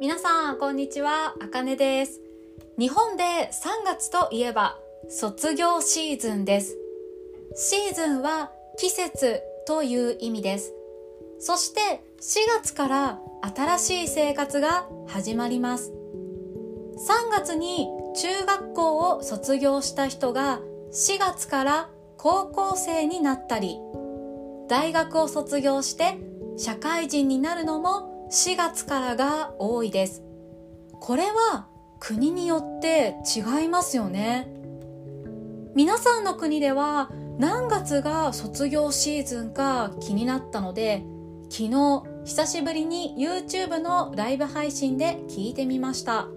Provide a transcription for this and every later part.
皆さん、こんにちは。あかねです。日本で3月といえば、卒業シーズンです。シーズンは季節という意味です。そして4月から新しい生活が始まります。3月に中学校を卒業した人が4月から高校生になったり、大学を卒業して社会人になるのも4月からが多いです。これは国によって違いますよね。皆さんの国では何月が卒業シーズンか気になったので、昨日久しぶりに YouTube のライブ配信で聞いてみました。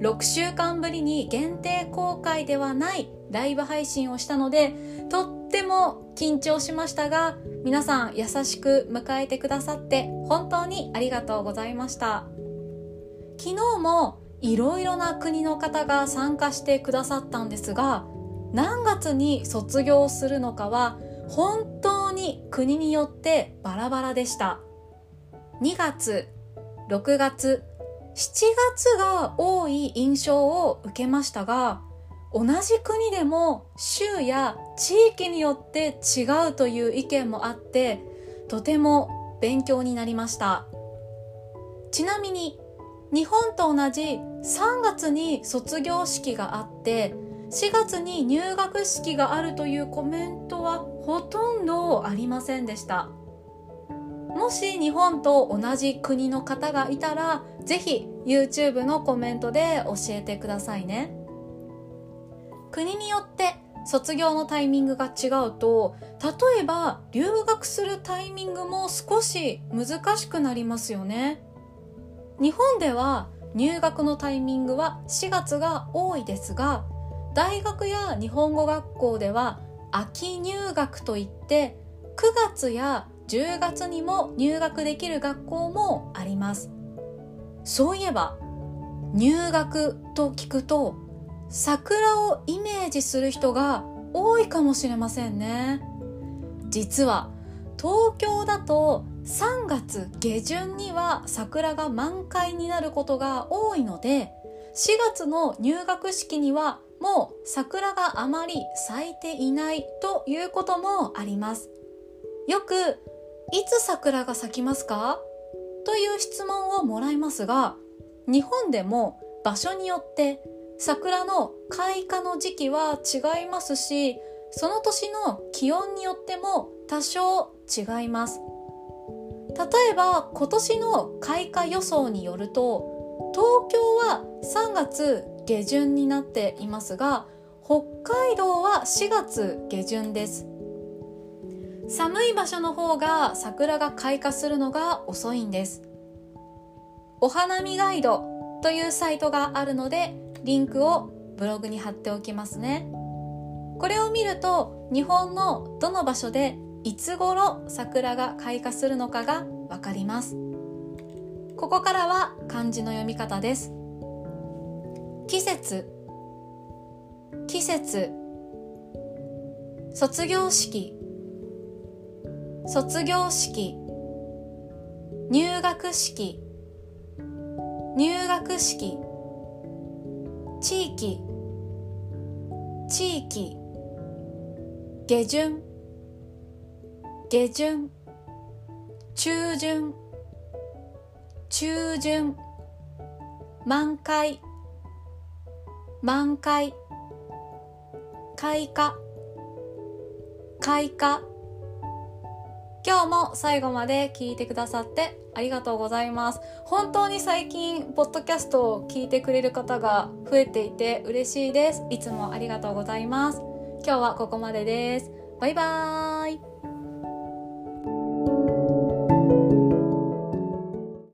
6週間ぶりに限定公開ではないライブ配信をしたので、とっっても緊張しましたが、皆さん優しく迎えてくださって本当にありがとうございました。昨日もいろいろな国の方が参加してくださったんですが、何月に卒業するのかは本当に国によってバラバラでした。2月、6月、7月が多い印象を受けましたが、同じ国でも州や地域によって違うという意見もあって、とても勉強になりました。ちなみに、日本と同じ3月に卒業式があって、4月に入学式があるというコメントはほとんどありませんでした。もし日本と同じ国の方がいたら、ぜひ YouTube のコメントで教えてくださいね。国によって卒業のタイミングが違うと、例えば留学するタイミングも少し難しくなりますよね。日本では入学のタイミングは4月が多いですが、大学や日本語学校では秋入学といって9月や10月にも入学できる学校もあります。そういえば、入学と聞くと、桜をイメージする人が多いかもしれませんね。実は、東京だと3月下旬には桜が満開になることが多いので、4月の入学式にはもう桜があまり咲いていないということもあります。よくいつ桜が咲きますか？という質問をもらいますが、日本でも場所によって桜の開花の時期は違いますし、その年の気温によっても多少違います。例えば今年の開花予想によると、東京は3月下旬になっていますが、北海道は4月下旬です。寒い場所の方が桜が開花するのが遅いんです。お花見ガイドというサイトがあるので、リンクをブログに貼っておきますね。これを見ると、日本のどの場所でいつ頃桜が開花するのかがわかります。ここからは漢字の読み方です。季節、季節、卒業式、卒業式入学式入学式地域。地域。下旬。下旬。中旬。中旬。満開。満開。開花。開花。今日も最後まで聞いてくださってありがとうございます。本当に最近、ポッドキャストを聞いてくれる方が増えていて嬉しいです。いつもありがとうございます。今日はここまでです。バイバーイ。